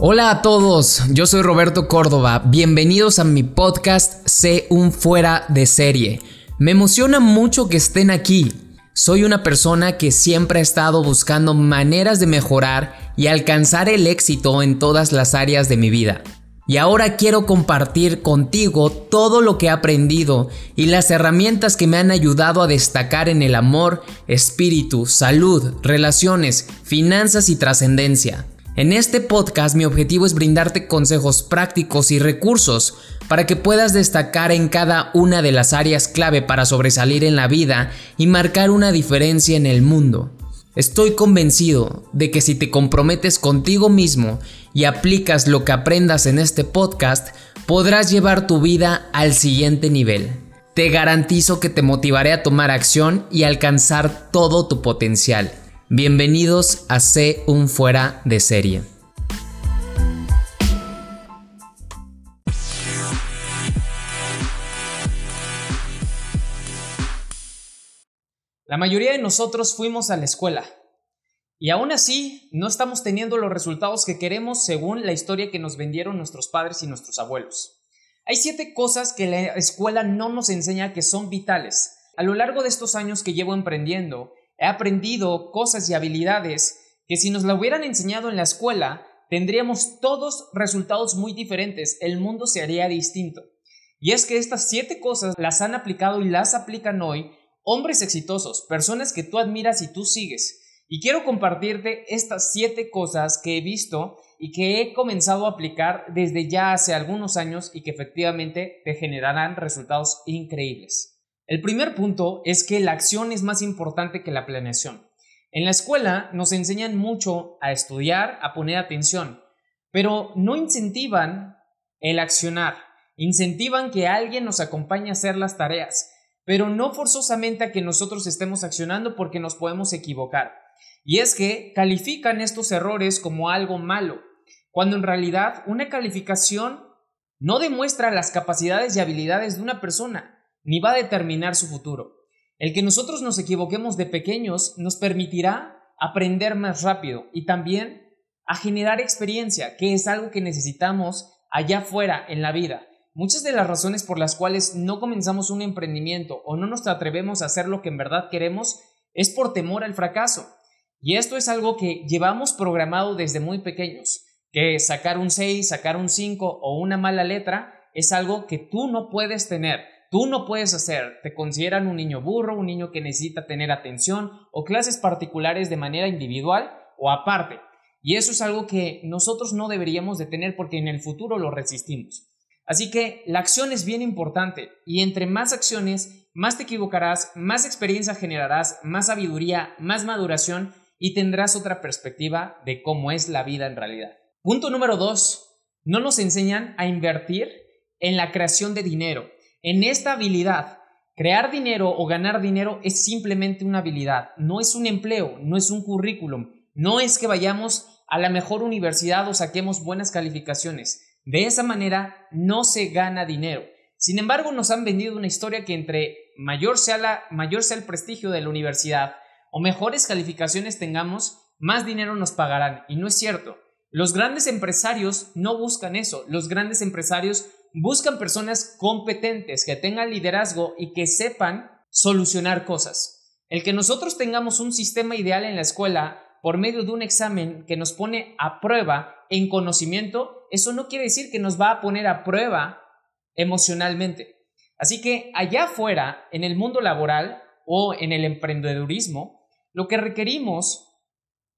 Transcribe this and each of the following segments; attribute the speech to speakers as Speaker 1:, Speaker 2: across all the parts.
Speaker 1: Hola a todos, yo soy Roberto Córdoba, bienvenidos a mi podcast Sé un fuera de serie. Me emociona mucho que estén aquí. Soy una persona que siempre ha estado buscando maneras de mejorar y alcanzar el éxito en todas las áreas de mi vida. Y ahora quiero compartir contigo todo lo que he aprendido y las herramientas que me han ayudado a destacar en el amor, espíritu, salud, relaciones, finanzas y trascendencia. En este podcast mi objetivo es brindarte consejos prácticos y recursos para que puedas destacar en cada una de las áreas clave para sobresalir en la vida y marcar una diferencia en el mundo. Estoy convencido de que si te comprometes contigo mismo y aplicas lo que aprendas en este podcast, podrás llevar tu vida al siguiente nivel. Te garantizo que te motivaré a tomar acción y alcanzar todo tu potencial. Bienvenidos a C un fuera de serie. La mayoría de nosotros fuimos a la escuela y aún así no estamos teniendo los resultados que queremos según la historia que nos vendieron nuestros padres y nuestros abuelos. Hay siete cosas que la escuela no nos enseña que son vitales. A lo largo de estos años que llevo emprendiendo, He aprendido cosas y habilidades que si nos la hubieran enseñado en la escuela, tendríamos todos resultados muy diferentes, el mundo se haría distinto. Y es que estas siete cosas las han aplicado y las aplican hoy hombres exitosos, personas que tú admiras y tú sigues. Y quiero compartirte estas siete cosas que he visto y que he comenzado a aplicar desde ya hace algunos años y que efectivamente te generarán resultados increíbles. El primer punto es que la acción es más importante que la planeación. En la escuela nos enseñan mucho a estudiar, a poner atención, pero no incentivan el accionar, incentivan que alguien nos acompañe a hacer las tareas, pero no forzosamente a que nosotros estemos accionando porque nos podemos equivocar. Y es que califican estos errores como algo malo, cuando en realidad una calificación no demuestra las capacidades y habilidades de una persona, ni va a determinar su futuro. El que nosotros nos equivoquemos de pequeños nos permitirá aprender más rápido y también a generar experiencia, que es algo que necesitamos allá afuera en la vida. Muchas de las razones por las cuales no comenzamos un emprendimiento o no nos atrevemos a hacer lo que en verdad queremos es por temor al fracaso. Y esto es algo que llevamos programado desde muy pequeños, que sacar un 6, sacar un 5 o una mala letra es algo que tú no puedes tener tú no puedes hacer. Te consideran un niño burro, un niño que necesita tener atención o clases particulares de manera individual o aparte. Y eso es algo que nosotros no deberíamos de tener porque en el futuro lo resistimos. Así que la acción es bien importante y entre más acciones, más te equivocarás, más experiencia generarás, más sabiduría, más maduración y tendrás otra perspectiva de cómo es la vida en realidad. Punto número dos, no nos enseñan a invertir en la creación de dinero. En esta habilidad, crear dinero o ganar dinero es simplemente una habilidad, no es un empleo, no es un currículum, no es que vayamos a la mejor universidad o saquemos buenas calificaciones. De esa manera no se gana dinero. Sin embargo, nos han vendido una historia que entre mayor sea, la, mayor sea el prestigio de la universidad o mejores calificaciones tengamos, más dinero nos pagarán. Y no es cierto. Los grandes empresarios no buscan eso. Los grandes empresarios buscan personas competentes, que tengan liderazgo y que sepan solucionar cosas. El que nosotros tengamos un sistema ideal en la escuela por medio de un examen que nos pone a prueba en conocimiento, eso no quiere decir que nos va a poner a prueba emocionalmente. Así que allá afuera, en el mundo laboral o en el emprendedurismo, lo que requerimos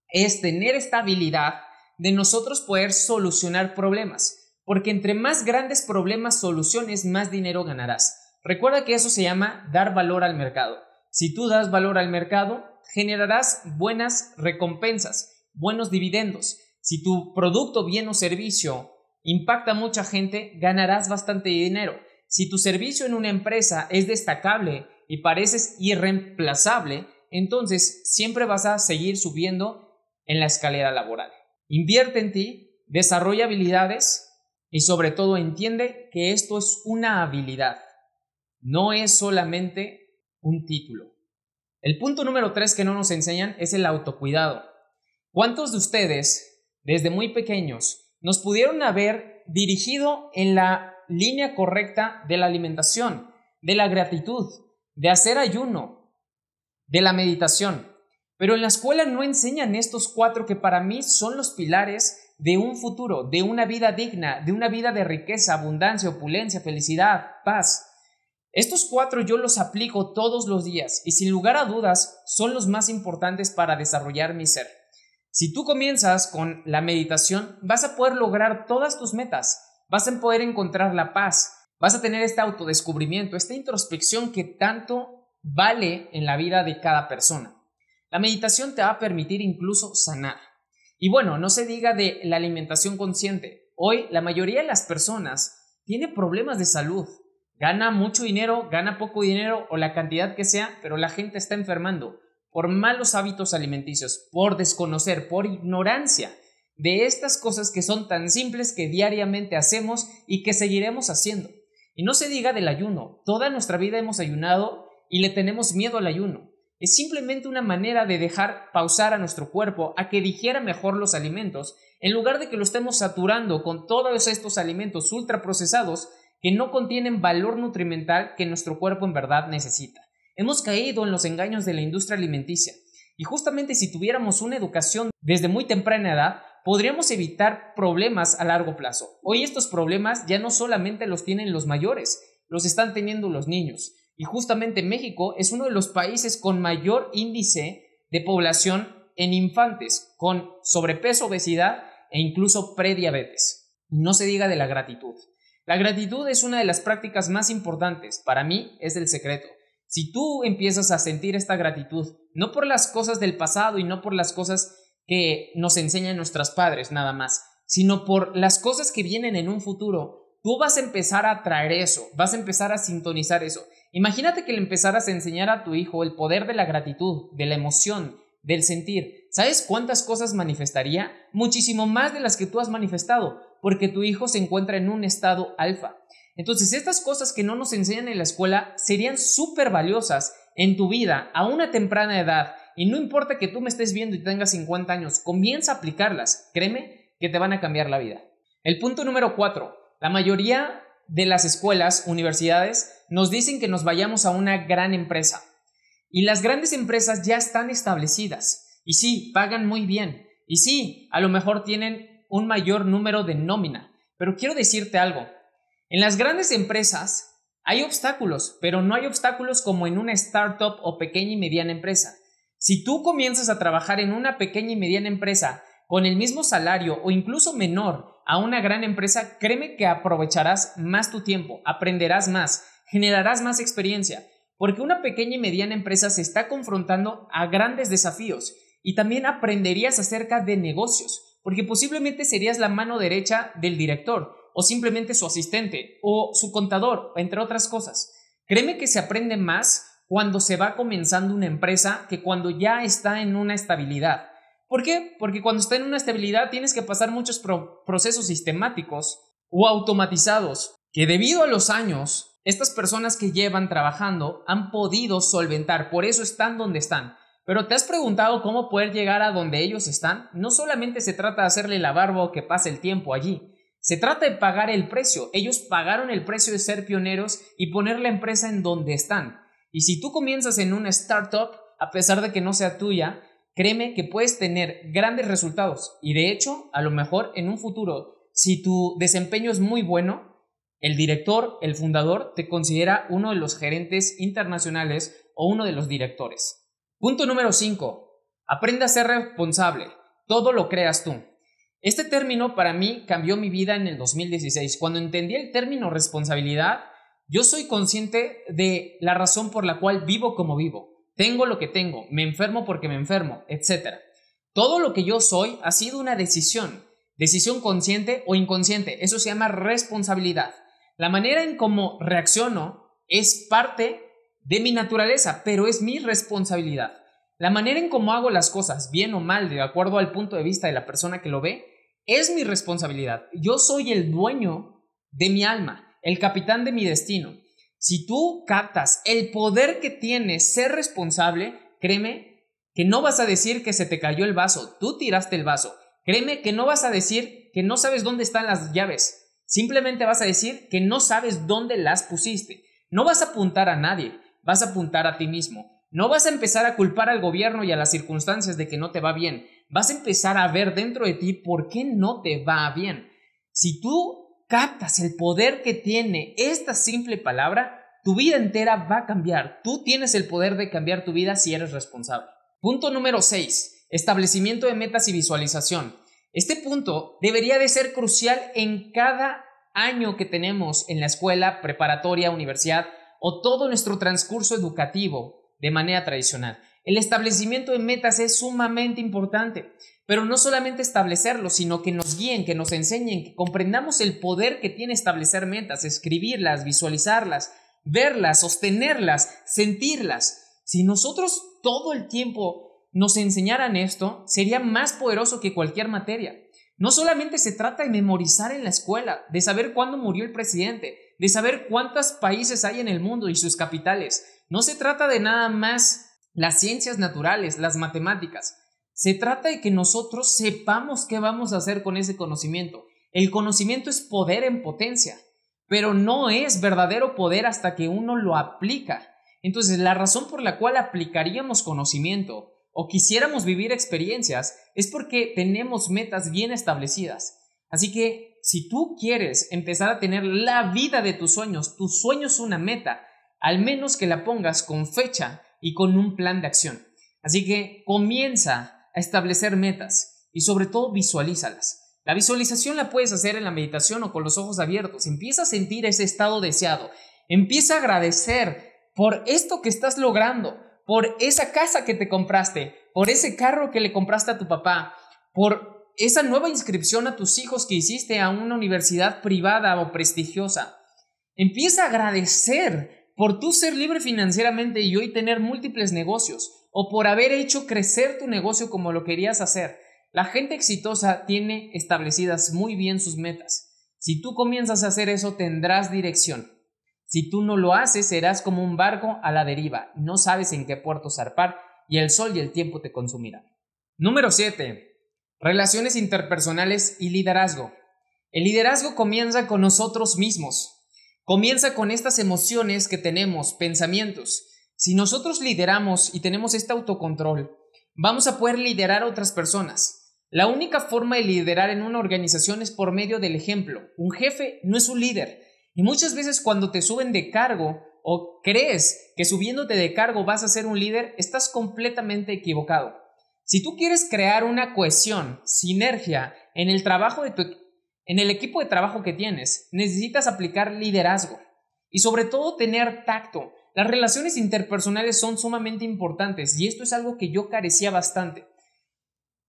Speaker 1: es tener esta habilidad de nosotros poder solucionar problemas porque entre más grandes problemas soluciones, más dinero ganarás. Recuerda que eso se llama dar valor al mercado. Si tú das valor al mercado, generarás buenas recompensas, buenos dividendos. Si tu producto, bien o servicio impacta a mucha gente, ganarás bastante dinero. Si tu servicio en una empresa es destacable y pareces irreemplazable, entonces siempre vas a seguir subiendo en la escalera laboral. Invierte en ti, desarrolla habilidades, y sobre todo entiende que esto es una habilidad, no es solamente un título. El punto número tres que no nos enseñan es el autocuidado. ¿Cuántos de ustedes, desde muy pequeños, nos pudieron haber dirigido en la línea correcta de la alimentación, de la gratitud, de hacer ayuno, de la meditación. Pero en la escuela no enseñan estos cuatro que para mí son los pilares de un futuro, de una vida digna, de una vida de riqueza, abundancia, opulencia, felicidad, paz. Estos cuatro yo los aplico todos los días y sin lugar a dudas son los más importantes para desarrollar mi ser. Si tú comienzas con la meditación, vas a poder lograr todas tus metas, vas a poder encontrar la paz, vas a tener este autodescubrimiento, esta introspección que tanto vale en la vida de cada persona. La meditación te va a permitir incluso sanar. Y bueno, no se diga de la alimentación consciente. Hoy la mayoría de las personas tiene problemas de salud. Gana mucho dinero, gana poco dinero o la cantidad que sea, pero la gente está enfermando por malos hábitos alimenticios, por desconocer, por ignorancia de estas cosas que son tan simples que diariamente hacemos y que seguiremos haciendo. Y no se diga del ayuno, toda nuestra vida hemos ayunado y le tenemos miedo al ayuno. Es simplemente una manera de dejar pausar a nuestro cuerpo a que digiera mejor los alimentos, en lugar de que lo estemos saturando con todos estos alimentos ultraprocesados que no contienen valor nutrimental que nuestro cuerpo en verdad necesita. Hemos caído en los engaños de la industria alimenticia y justamente si tuviéramos una educación desde muy temprana edad, podríamos evitar problemas a largo plazo. Hoy estos problemas ya no solamente los tienen los mayores, los están teniendo los niños. Y justamente México es uno de los países con mayor índice de población en infantes, con sobrepeso, obesidad e incluso prediabetes. No se diga de la gratitud. La gratitud es una de las prácticas más importantes. Para mí es el secreto. Si tú empiezas a sentir esta gratitud, no por las cosas del pasado y no por las cosas que nos enseñan nuestros padres nada más, sino por las cosas que vienen en un futuro, tú vas a empezar a traer eso, vas a empezar a sintonizar eso. Imagínate que le empezaras a enseñar a tu hijo el poder de la gratitud, de la emoción, del sentir. ¿Sabes cuántas cosas manifestaría? Muchísimo más de las que tú has manifestado, porque tu hijo se encuentra en un estado alfa. Entonces, estas cosas que no nos enseñan en la escuela serían súper valiosas en tu vida a una temprana edad. Y no importa que tú me estés viendo y tengas 50 años, comienza a aplicarlas. Créeme que te van a cambiar la vida. El punto número 4. La mayoría de las escuelas, universidades, nos dicen que nos vayamos a una gran empresa. Y las grandes empresas ya están establecidas. Y sí, pagan muy bien. Y sí, a lo mejor tienen un mayor número de nómina. Pero quiero decirte algo. En las grandes empresas hay obstáculos, pero no hay obstáculos como en una startup o pequeña y mediana empresa. Si tú comienzas a trabajar en una pequeña y mediana empresa con el mismo salario o incluso menor a una gran empresa, créeme que aprovecharás más tu tiempo, aprenderás más, generarás más experiencia, porque una pequeña y mediana empresa se está confrontando a grandes desafíos y también aprenderías acerca de negocios, porque posiblemente serías la mano derecha del director o simplemente su asistente o su contador, entre otras cosas. Créeme que se aprende más cuando se va comenzando una empresa que cuando ya está en una estabilidad. ¿Por qué? Porque cuando está en una estabilidad tienes que pasar muchos procesos sistemáticos o automatizados que debido a los años, estas personas que llevan trabajando han podido solventar, por eso están donde están. Pero ¿te has preguntado cómo poder llegar a donde ellos están? No solamente se trata de hacerle la barba o que pase el tiempo allí, se trata de pagar el precio. Ellos pagaron el precio de ser pioneros y poner la empresa en donde están. Y si tú comienzas en una startup, a pesar de que no sea tuya, créeme que puedes tener grandes resultados. Y de hecho, a lo mejor en un futuro, si tu desempeño es muy bueno, el director, el fundador, te considera uno de los gerentes internacionales o uno de los directores. Punto número 5. Aprende a ser responsable. Todo lo creas tú. Este término para mí cambió mi vida en el 2016. Cuando entendí el término responsabilidad, yo soy consciente de la razón por la cual vivo como vivo. Tengo lo que tengo, me enfermo porque me enfermo, etc. Todo lo que yo soy ha sido una decisión, decisión consciente o inconsciente. Eso se llama responsabilidad. La manera en cómo reacciono es parte de mi naturaleza, pero es mi responsabilidad. La manera en cómo hago las cosas, bien o mal, de acuerdo al punto de vista de la persona que lo ve, es mi responsabilidad. Yo soy el dueño de mi alma, el capitán de mi destino. Si tú captas el poder que tiene ser responsable, créeme que no vas a decir que se te cayó el vaso, tú tiraste el vaso. Créeme que no vas a decir que no sabes dónde están las llaves. Simplemente vas a decir que no sabes dónde las pusiste. No vas a apuntar a nadie, vas a apuntar a ti mismo. No vas a empezar a culpar al gobierno y a las circunstancias de que no te va bien. Vas a empezar a ver dentro de ti por qué no te va bien. Si tú captas el poder que tiene esta simple palabra, tu vida entera va a cambiar. Tú tienes el poder de cambiar tu vida si eres responsable. Punto número 6. Establecimiento de metas y visualización. Este punto debería de ser crucial en cada año que tenemos en la escuela, preparatoria, universidad o todo nuestro transcurso educativo de manera tradicional. El establecimiento de metas es sumamente importante, pero no solamente establecerlo, sino que nos guíen, que nos enseñen, que comprendamos el poder que tiene establecer metas, escribirlas, visualizarlas, verlas, sostenerlas, sentirlas. Si nosotros todo el tiempo nos enseñaran esto, sería más poderoso que cualquier materia. No solamente se trata de memorizar en la escuela, de saber cuándo murió el presidente, de saber cuántos países hay en el mundo y sus capitales, no se trata de nada más las ciencias naturales, las matemáticas. Se trata de que nosotros sepamos qué vamos a hacer con ese conocimiento. El conocimiento es poder en potencia, pero no es verdadero poder hasta que uno lo aplica. Entonces, la razón por la cual aplicaríamos conocimiento o quisiéramos vivir experiencias es porque tenemos metas bien establecidas. Así que, si tú quieres empezar a tener la vida de tus sueños, tu sueño es una meta, al menos que la pongas con fecha y con un plan de acción. Así que comienza a establecer metas y sobre todo visualízalas. La visualización la puedes hacer en la meditación o con los ojos abiertos. Empieza a sentir ese estado deseado. Empieza a agradecer por esto que estás logrando, por esa casa que te compraste, por ese carro que le compraste a tu papá, por esa nueva inscripción a tus hijos que hiciste a una universidad privada o prestigiosa. Empieza a agradecer por tú ser libre financieramente y hoy tener múltiples negocios, o por haber hecho crecer tu negocio como lo querías hacer. La gente exitosa tiene establecidas muy bien sus metas. Si tú comienzas a hacer eso, tendrás dirección. Si tú no lo haces, serás como un barco a la deriva, no sabes en qué puerto zarpar y el sol y el tiempo te consumirán. Número 7. Relaciones interpersonales y liderazgo. El liderazgo comienza con nosotros mismos. Comienza con estas emociones que tenemos, pensamientos. Si nosotros lideramos y tenemos este autocontrol, vamos a poder liderar a otras personas. La única forma de liderar en una organización es por medio del ejemplo. Un jefe no es un líder. Y muchas veces cuando te suben de cargo o crees que subiéndote de cargo vas a ser un líder, estás completamente equivocado. Si tú quieres crear una cohesión, sinergia en el trabajo de tu, en el equipo de trabajo que tienes, necesitas aplicar liderazgo y sobre todo tener tacto. Las relaciones interpersonales son sumamente importantes y esto es algo que yo carecía bastante.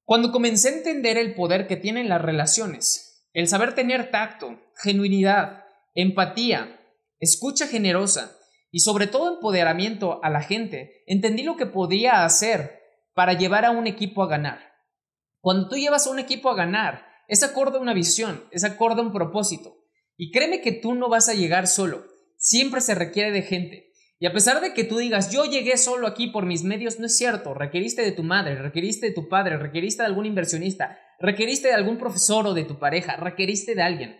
Speaker 1: Cuando comencé a entender el poder que tienen las relaciones, el saber tener tacto, genuinidad, empatía, escucha generosa y sobre todo empoderamiento a la gente, entendí lo que podía hacer para llevar a un equipo a ganar. Cuando tú llevas a un equipo a ganar, es acorde a una visión, es acorde a un propósito. Y créeme que tú no vas a llegar solo, siempre se requiere de gente. Y a pesar de que tú digas, yo llegué solo aquí por mis medios, no es cierto, requeriste de tu madre, requeriste de tu padre, requeriste de algún inversionista, requeriste de algún profesor o de tu pareja, requeriste de alguien.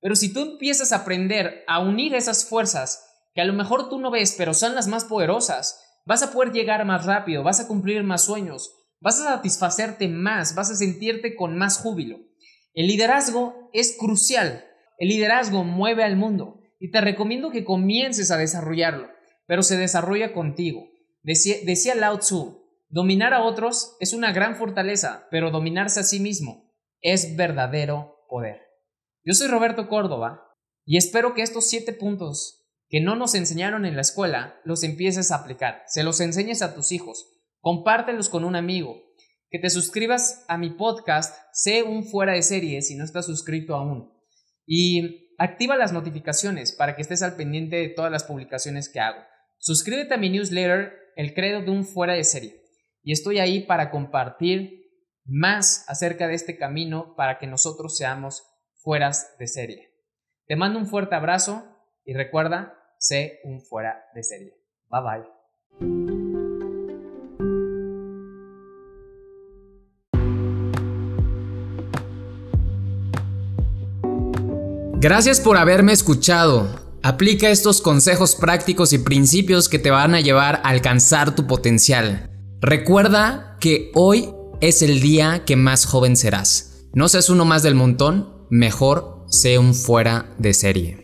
Speaker 1: Pero si tú empiezas a aprender a unir esas fuerzas, que a lo mejor tú no ves, pero son las más poderosas, vas a poder llegar más rápido, vas a cumplir más sueños, vas a satisfacerte más, vas a sentirte con más júbilo. El liderazgo es crucial. El liderazgo mueve al mundo y te recomiendo que comiences a desarrollarlo, pero se desarrolla contigo. Decía, Lao Tzu, dominar a otros es una gran fortaleza, pero dominarse a sí mismo es verdadero poder. Yo soy Roberto Córdoba y espero que estos siete puntos que no nos enseñaron en la escuela los empieces a aplicar, se los enseñes a tus hijos, compártelos con un amigo, que te suscribas a mi podcast, sé un fuera de serie si no estás suscrito aún. Y activa las notificaciones para que estés al pendiente de todas las publicaciones que hago. Suscríbete a mi newsletter, El Credo de un fuera de serie. Y estoy ahí para compartir más acerca de este camino para que nosotros seamos fueras de serie. Te mando un fuerte abrazo y recuerda, sé un fuera de serie. Bye bye. Gracias por haberme escuchado. Aplica estos consejos prácticos y principios que te van a llevar a alcanzar tu potencial. Recuerda que hoy es el día que más joven serás. No seas uno más del montón, mejor sé un fuera de serie.